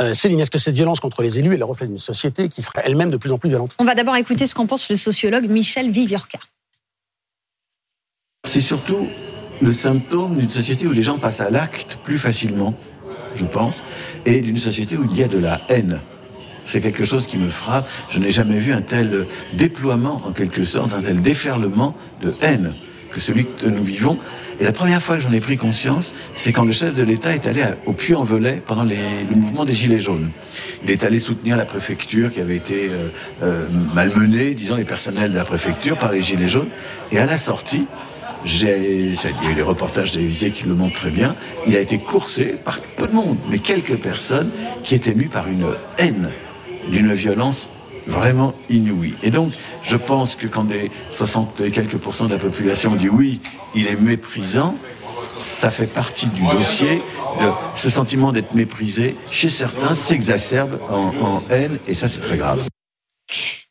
Euh, Céline, est-ce que cette violence contre les élus est le reflet d'une société qui serait elle-même de plus en plus violente? On va d'abord écouter ce qu'en pense le sociologue Michel Viviorca. C'est surtout le symptôme d'une société où les gens passent à l'acte plus facilement, je pense, et d'une société où il y a de la haine. C'est quelque chose qui me frappe. Je n'ai jamais vu un tel déploiement, en quelque sorte, un tel déferlement de haine que celui que nous vivons. Et la première fois que j'en ai pris conscience, c'est quand le chef de l'État est allé au Puy-en-Velay pendant les, le mouvement des Gilets jaunes. Il est allé soutenir la préfecture qui avait été euh, euh, malmenée, disons les personnels de la préfecture, par les Gilets jaunes. Et à la sortie, il y a eu des reportages télévisés qui le montrent très bien, il a été coursé par peu de monde, mais quelques personnes qui étaient mues par une haine, d'une violence vraiment inouïe. Et donc, je pense que quand des 60 et quelques pourcents de la population dit oui, il est méprisant, ça fait partie du dossier. Ce sentiment d'être méprisé, chez certains, s'exacerbe en haine, et ça, c'est très grave.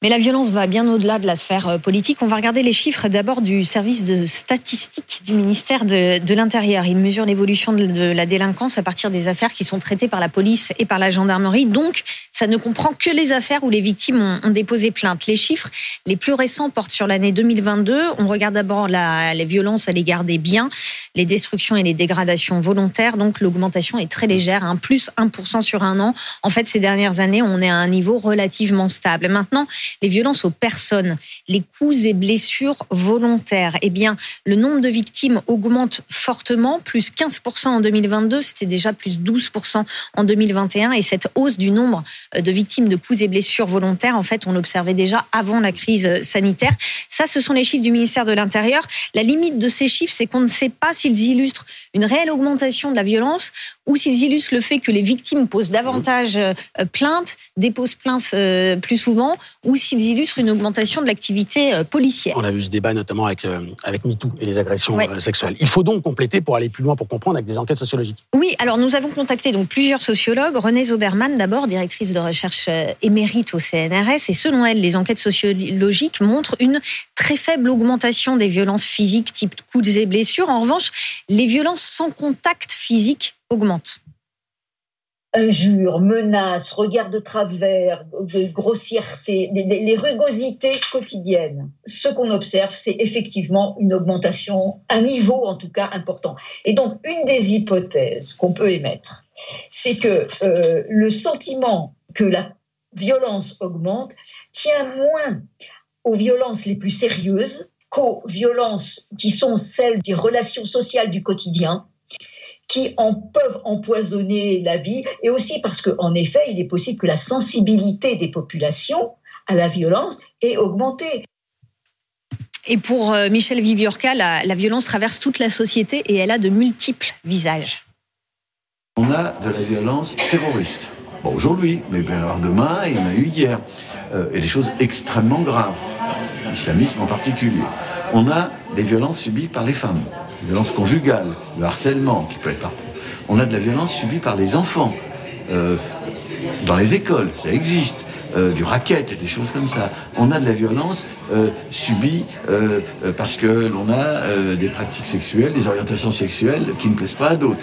Mais la violence va bien au-delà de la sphère euh, politique. On va regarder les chiffres d'abord du service de statistique du ministère de, l'Intérieur. Il mesure l'évolution de, la délinquance à partir des affaires qui sont traitées par la police et par la gendarmerie. Donc, ça ne comprend que les affaires où les victimes ont, ont déposé plainte. Les chiffres les plus récents portent sur l'année 2022. On regarde d'abord la, les violences à l'égard des biens, les destructions et les dégradations volontaires. Donc, l'augmentation est très légère, hein, plus 1% sur un an. En fait, ces dernières années, on est à un niveau relativement stable. Maintenant, les violences aux personnes, les coups et blessures volontaires, eh bien, le nombre de victimes augmente fortement, plus 15% en 2022, c'était déjà plus 12% en 2021, et cette hausse du nombre de victimes de coups et blessures volontaires, en fait, on l'observait déjà avant la crise sanitaire. Ça, ce sont les chiffres du ministère de l'Intérieur. La limite de ces chiffres, c'est qu'on ne sait pas s'ils illustrent une réelle augmentation de la violence ou s'ils illustrent le fait que les victimes posent davantage euh, plainte, déposent plainte euh, plus souvent, ou s'ils illustrent une augmentation de l'activité euh, policière. On a vu ce débat notamment avec, avec MeToo et les agressions ouais. sexuelles. Il faut donc compléter pour aller plus loin, pour comprendre avec des enquêtes sociologiques. Oui, alors nous avons contacté donc plusieurs sociologues. Renée Zoberman, d'abord, directrice de recherche émérite au CNRS, et selon elle, les enquêtes sociologiques montrent une très faible augmentation des violences physiques type coups et blessures. En revanche, les violences sans contact physique injures, menaces, regards de travers, de grossièreté, les, les rugosités quotidiennes. Ce qu'on observe, c'est effectivement une augmentation, un niveau en tout cas important. Et donc, une des hypothèses qu'on peut émettre, c'est que euh, le sentiment que la violence augmente tient moins aux violences les plus sérieuses qu'aux violences qui sont celles des relations sociales du quotidien, qui en peuvent empoisonner la vie, et aussi parce qu'en effet, il est possible que la sensibilité des populations à la violence ait augmenté. Et pour euh, Michel Viviorca, la, la, violence traverse toute la société et elle a de multiples visages. On a de la violence terroriste. Bon, aujourd'hui, mais bien alors demain, il y en a eu hier. Euh, et des choses extrêmement graves, l'islamisme en particulier. On a des violences subies par les femmes violence conjugale, le harcèlement qui peut être partout. On a de la violence subie par les enfants, euh, dans les écoles, ça existe. Euh, du racket, des choses comme ça. On a de la violence euh, subie parce que l'on a des pratiques sexuelles, des orientations sexuelles qui ne plaisent pas à d'autres.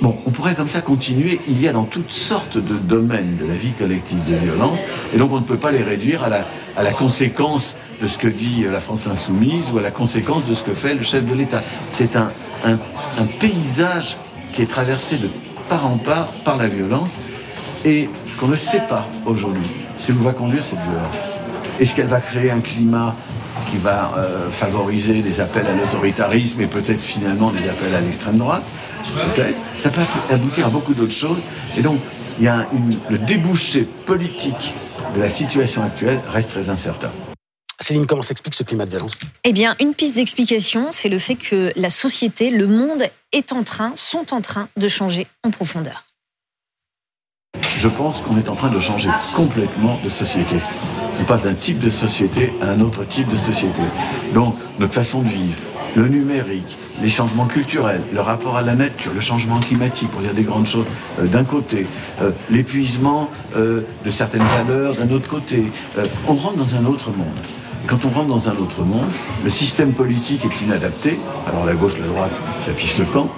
Bon, on pourrait comme ça continuer. Il y a dans toutes sortes de domaines de la vie collective des violences, et donc on ne peut pas les réduire à la, à la conséquence de ce que dit la France insoumise ou à la conséquence de ce que fait le chef de l'État. C'est un, un, paysage qui est traversé de part en part par la violence, et ce qu'on ne sait pas aujourd'hui, c'est où va conduire cette violence. Est-ce qu'elle va créer un climat qui va euh, favoriser des appels à l'autoritarisme et peut-être finalement des appels à l'extrême droite? Peut-être. Ça peut aboutir à beaucoup d'autres choses. Et donc, il y a une, le débouché politique de la situation actuelle reste très incertain. Céline, comment s'explique ce climat de violence Eh bien, une piste d'explication, c'est le fait que la société, le monde est en train, sont en train de changer en profondeur. Je pense qu'on est en train de changer complètement de société. On passe d'un type de société à un autre type de société. Donc, notre façon de vivre, le numérique, les changements culturels, le rapport à la nature, le changement climatique, pour dire des grandes choses, euh, d'un côté, euh, l'épuisement euh, de certaines valeurs d'un autre côté. on rentre dans un autre monde. Quand on rentre dans un autre monde, le système politique est inadapté. Alors la gauche, la droite s'affiche le camp.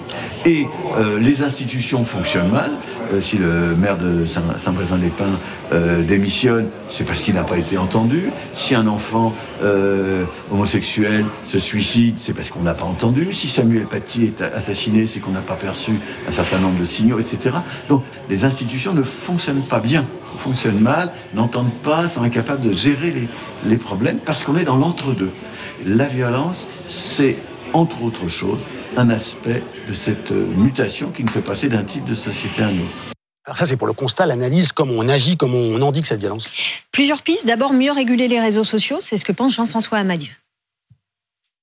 Et euh, les institutions fonctionnent mal. Euh, si le maire de Saint-Brévin-les-Pins euh, démissionne, c'est parce qu'il n'a pas été entendu. Si un enfant homosexuel se suicide, c'est parce qu'on n'a pas entendu. Si Samuel Paty est assassiné, c'est qu'on n'a pas perçu un certain nombre de signaux, etc. Donc les institutions ne fonctionnent pas bien, fonctionnent mal, n'entendent pas, sont incapables de gérer les, les problèmes parce qu'on est dans l'entre-deux. La violence, c'est entre autres choses un aspect de cette euh, mutation qui nous fait passer d'un type de société à un autre. Alors ça, c'est pour le constat, l'analyse, comment on agit, comment on indique cette violence. Plusieurs pistes. D'abord, mieux réguler les réseaux sociaux, c'est ce que pense Jean-François Amadieu.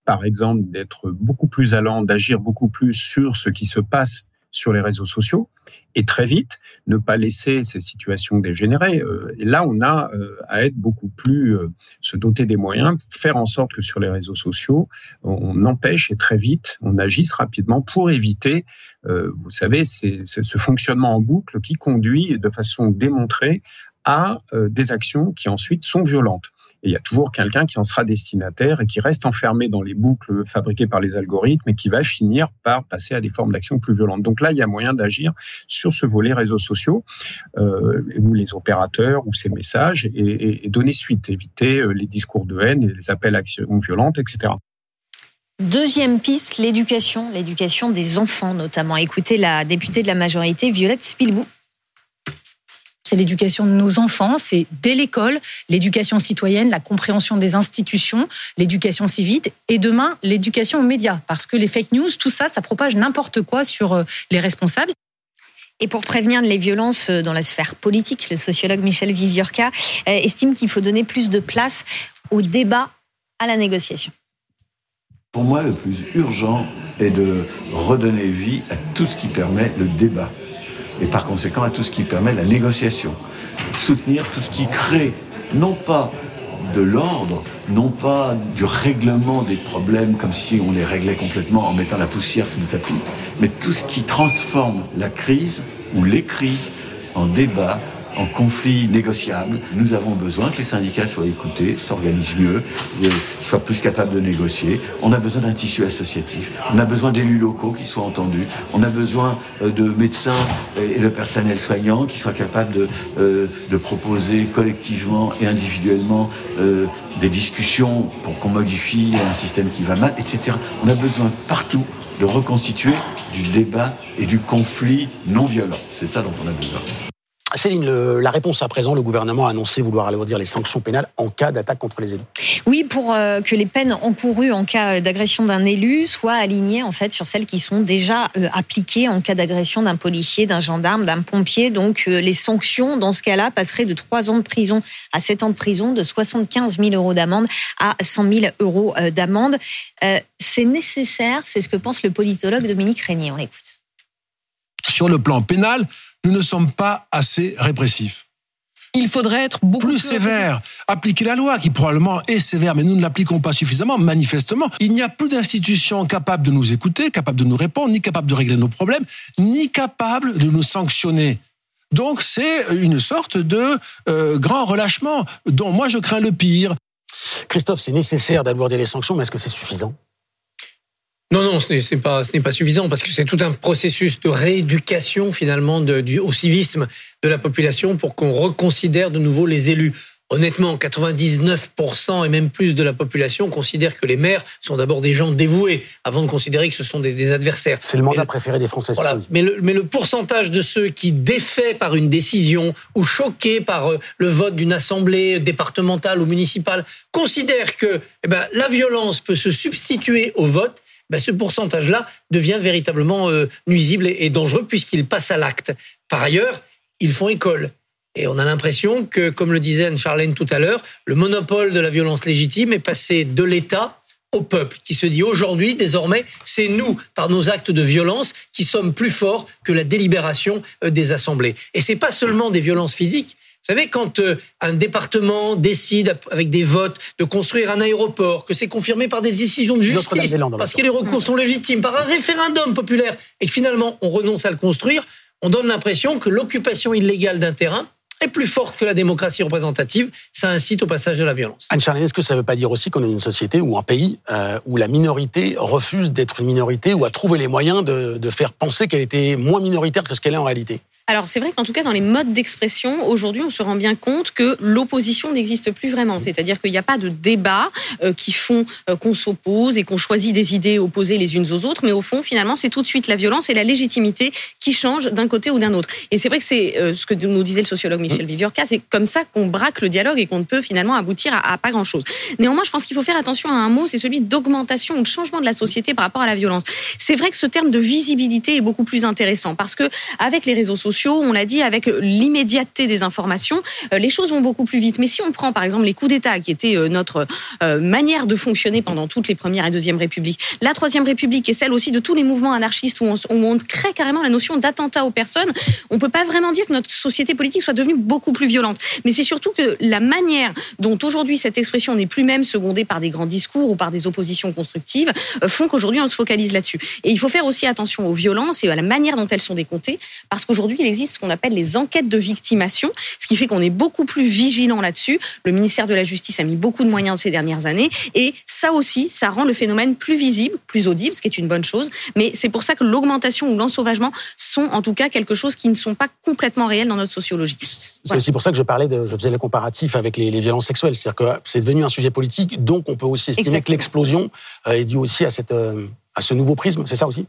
Par exemple, d'être beaucoup plus allant, d'agir beaucoup plus sur ce qui se passe sur les réseaux sociaux et très vite, ne pas laisser ces situations dégénérer. Euh, et là, on a euh, à être beaucoup plus, euh, se doter des moyens, faire en sorte que sur les réseaux sociaux, on empêche et très vite, on agisse rapidement pour éviter, vous savez, c'est ce fonctionnement en boucle qui conduit de façon démontrée à des actions qui ensuite sont violentes. Et il y a toujours quelqu'un qui en sera destinataire et qui reste enfermé dans les boucles fabriquées par les algorithmes et qui va finir par passer à des formes d'action plus violentes. Donc là, il y a moyen d'agir sur ce volet réseaux sociaux, euh, ou les opérateurs, ou ces messages, et, donner suite, éviter euh, les discours de haine et les appels à actions violentes, etc. Deuxième piste, l'éducation, l'éducation des enfants notamment. Écoutez la députée de la majorité, Violette Spilbou c'est l'éducation de nos enfants, c'est dès l'école, l'éducation citoyenne, la compréhension des institutions, l'éducation civique et demain l'éducation aux médias. Parce que les fake news, tout ça, ça propage n'importe quoi sur euh, les responsables. Et pour prévenir les violences euh, dans la sphère politique, le sociologue Michel Viviorca euh, estime qu'il faut donner plus de place au débat, à la négociation. Pour moi, le plus urgent est de redonner vie à tout ce qui permet le débat et par conséquent à tout ce qui permet la négociation. Soutenir tout ce qui crée non pas de l'ordre, non pas du règlement des problèmes comme si on les réglait complètement en mettant la poussière sous le tapis, mais tout ce qui transforme la crise ou les crises en débat, en conflit négociable. Nous avons besoin que les syndicats soient écoutés, s'organisent mieux, euh, soient plus capables de négocier. On a besoin d'un tissu associatif. On a besoin d'élus locaux qui soient entendus. On a besoin euh, de médecins et de personnel soignant qui soient capables de, euh, de proposer collectivement et individuellement des discussions pour qu'on modifie un système qui va mal, etc. On a besoin partout de reconstituer du débat et du conflit non violent. C'est ça dont on a besoin. Céline, la réponse à présent, le gouvernement a annoncé vouloir alourdir les sanctions pénales en cas d'attaque contre les élus. Oui, pour euh, que les peines encourues en cas d'agression d'un élu soient alignées en fait sur celles qui sont déjà euh, appliquées en cas d'agression d'un policier, d'un gendarme, d'un pompier. Donc euh, les sanctions dans ce cas-là passeraient de 3 ans de prison à 7 ans de prison, de 75 000 euros d'amende à 100 000 euros d'amende. c'est nécessaire, c'est ce que pense le politologue Dominique Régnier. On l'écoute. Sur le plan pénal, nous ne sommes pas assez répressifs. Il faudrait être beaucoup plus, sévère. Appliquer la loi, qui probablement est sévère, mais nous ne l'appliquons pas suffisamment, manifestement. Il n'y a plus d'institutions capables de nous écouter, capables de nous répondre, ni capables de régler nos problèmes, ni capables de nous sanctionner. Donc c'est une sorte de euh, grand relâchement dont moi je crains le pire. Christophe, c'est nécessaire d'alourdir les sanctions, mais est-ce que c'est suffisant? Non, non, ce n'est pas, ce n'est pas suffisant parce que c'est tout un processus de rééducation finalement de, du, au civisme de la population pour qu'on reconsidère de nouveau les élus. Honnêtement, 99% et même plus de la population considère que les maires sont d'abord des gens dévoués avant de considérer que ce sont des, des adversaires. C'est le mandat préféré des Français. Voilà. Mais, le, mais le pourcentage de ceux qui, défaits par une décision ou choqués par euh, le vote d'une assemblée départementale ou municipale, considèrent que eh ben, la violence peut se substituer au vote, ben, ce pourcentage-là devient véritablement euh, nuisible et, dangereux puisqu'il passe à l'acte. Par ailleurs, ils font école. Et on a l'impression que, comme le disait Anne Charlène tout à l'heure, le monopole de la violence légitime est passé de l'État au peuple, qui se dit aujourd'hui, désormais, c'est nous, par nos actes de violence, qui sommes plus forts que la délibération euh, des assemblées. Et c'est pas seulement des violences physiques, vous savez, quand euh, un département décide, avec des votes, de construire un aéroport, que c'est confirmé par des décisions de justice, parce que les recours sont légitimes, par un référendum populaire, et que finalement on renonce à le construire, on donne l'impression que l'occupation illégale d'un terrain est plus forte que la démocratie représentative, ça incite au passage de la violence. Anne-Charlène, est-ce que ça ne veut pas dire aussi qu'on est une société ou un pays euh, où la minorité refuse d'être une minorité ou a trouvé les moyens de, de faire penser qu'elle était moins minoritaire que ce qu'elle est en réalité? Alors c'est vrai qu'en tout cas dans les modes d'expression, aujourd'hui on se rend bien compte que l'opposition n'existe plus vraiment. C'est-à-dire qu'il n'y a pas de débat euh, qui font euh, qu'on s'oppose et qu'on choisit des idées opposées les unes aux autres, mais au fond finalement c'est tout de suite la violence et la légitimité qui changent d'un côté ou d'un autre. Et c'est vrai que c'est euh, ce que nous disait le sociologue Michel Viviorca, c'est comme ça qu'on braque le dialogue et qu'on ne peut finalement aboutir à, pas grand-chose. Néanmoins, je pense qu'il faut faire attention à un mot, c'est celui d'augmentation ou de changement de la société par rapport à la violence. C'est vrai que ce terme de visibilité est beaucoup plus intéressant parce que avec les réseaux sociaux on l'a dit, avec l'immédiateté des informations, euh, les choses vont beaucoup plus vite. Mais si on prend par exemple les coups d'État, qui étaient euh, notre euh, manière de fonctionner pendant toutes les premières et deuxième républiques, la troisième république est celle aussi de tous les mouvements anarchistes où on, crée carrément la notion d'attentat aux personnes, on peut pas vraiment dire que notre société politique soit devenue beaucoup plus violente. Mais c'est surtout que la manière dont aujourd'hui cette expression n'est plus même secondée par des grands discours ou par des oppositions constructives font qu'aujourd'hui on se focalise là-dessus. Et il faut faire aussi attention aux violences et à la manière dont elles sont décomptées, parce qu'aujourd'hui il existe ce qu'on appelle les enquêtes de victimation, ce qui fait qu'on est beaucoup plus vigilant là-dessus. Le ministère de la Justice a mis beaucoup de moyens ces dernières années, et ça aussi, ça rend le phénomène plus visible, plus audible, ce qui est une bonne chose. Mais c'est pour ça que l'augmentation ou l'ensauvagement sont en tout cas quelque chose qui ne sont pas complètement réels dans notre sociologie. C'est aussi pour ça que je parlais de, je faisais le comparatif avec les, violences sexuelles, c'est-à-dire que c'est devenu un sujet politique, donc on peut aussi estimer que l'explosion euh, est due aussi à cette euh, à ce nouveau prisme, c'est ça aussi?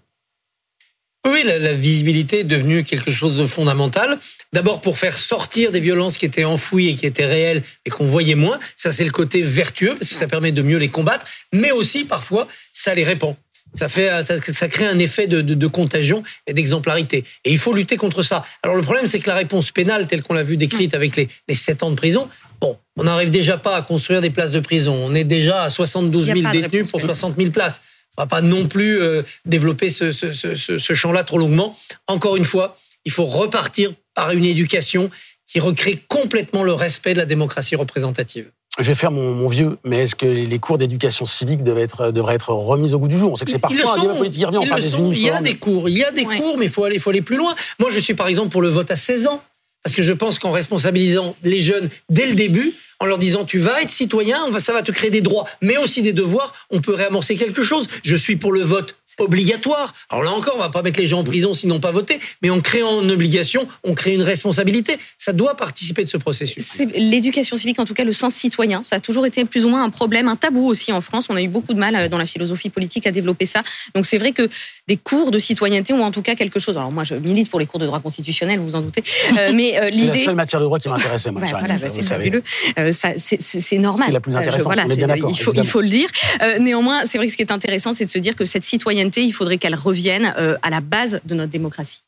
Oui, la, visibilité est devenue quelque chose de fondamental. D'abord pour faire sortir des violences qui étaient enfouies et qui étaient réelles et qu'on voyait moins. Ça, c'est le côté vertueux parce que ça permet de mieux les combattre. Mais aussi, parfois, ça les répand. Ça fait, ça, crée un effet de, contagion et d'exemplarité. Et il faut lutter contre ça. Alors le problème, c'est que la réponse pénale, telle qu'on l'a vu décrite avec les, les 7 ans de prison, bon, on n'arrive déjà pas à construire des places de prison. On est déjà à 72 000 détenus pour 60 000 places. On va pas non plus euh, développer ce, ce, ce, ce champ-là trop longuement. Encore une fois, il faut repartir par une éducation qui recrée complètement le respect de la démocratie représentative. Je vais faire mon, mon vieux, mais est-ce que les cours d'éducation civique devraient être, devraient être remis au goût du jour? On sait que c'est parfois un débat politique revient, on parle des uniformes. Il y a des cours, il y a des cours, mais il faut aller, faut aller plus loin. Moi, je suis par exemple pour le vote à 16 ans, parce que je pense qu'en responsabilisant les jeunes dès le début, en leur disant tu vas être citoyen, on va, ça va te créer des droits, mais aussi des devoirs. On peut réamorcer quelque chose. Je suis pour le vote obligatoire. Alors là encore, on va pas mettre les gens en prison s'ils n'ont pas voté, mais en créant une obligation, on crée une responsabilité. Ça doit participer de ce processus. L'éducation civique, en tout cas le sens citoyen, ça a toujours été plus ou moins un problème, un tabou aussi en France. On a eu beaucoup de mal euh, dans la philosophie politique à développer ça. Donc c'est vrai que des cours de citoyenneté ou en tout cas quelque chose. Alors moi, je milite pour les cours de droit constitutionnel, vous vous en doutez. Euh, mais euh, l'idée. C'est la seule matière de droit qui m'intéressait. Moi, voilà, bah, c'est fabuleux c'est normal. C'est la plus euh, intéressante. voilà, il, faut, il faut le dire. Euh, néanmoins, c'est vrai que ce qui est intéressant, c'est de se dire que cette citoyenneté, il faudrait qu'elle revienne euh, à la base de notre démocratie.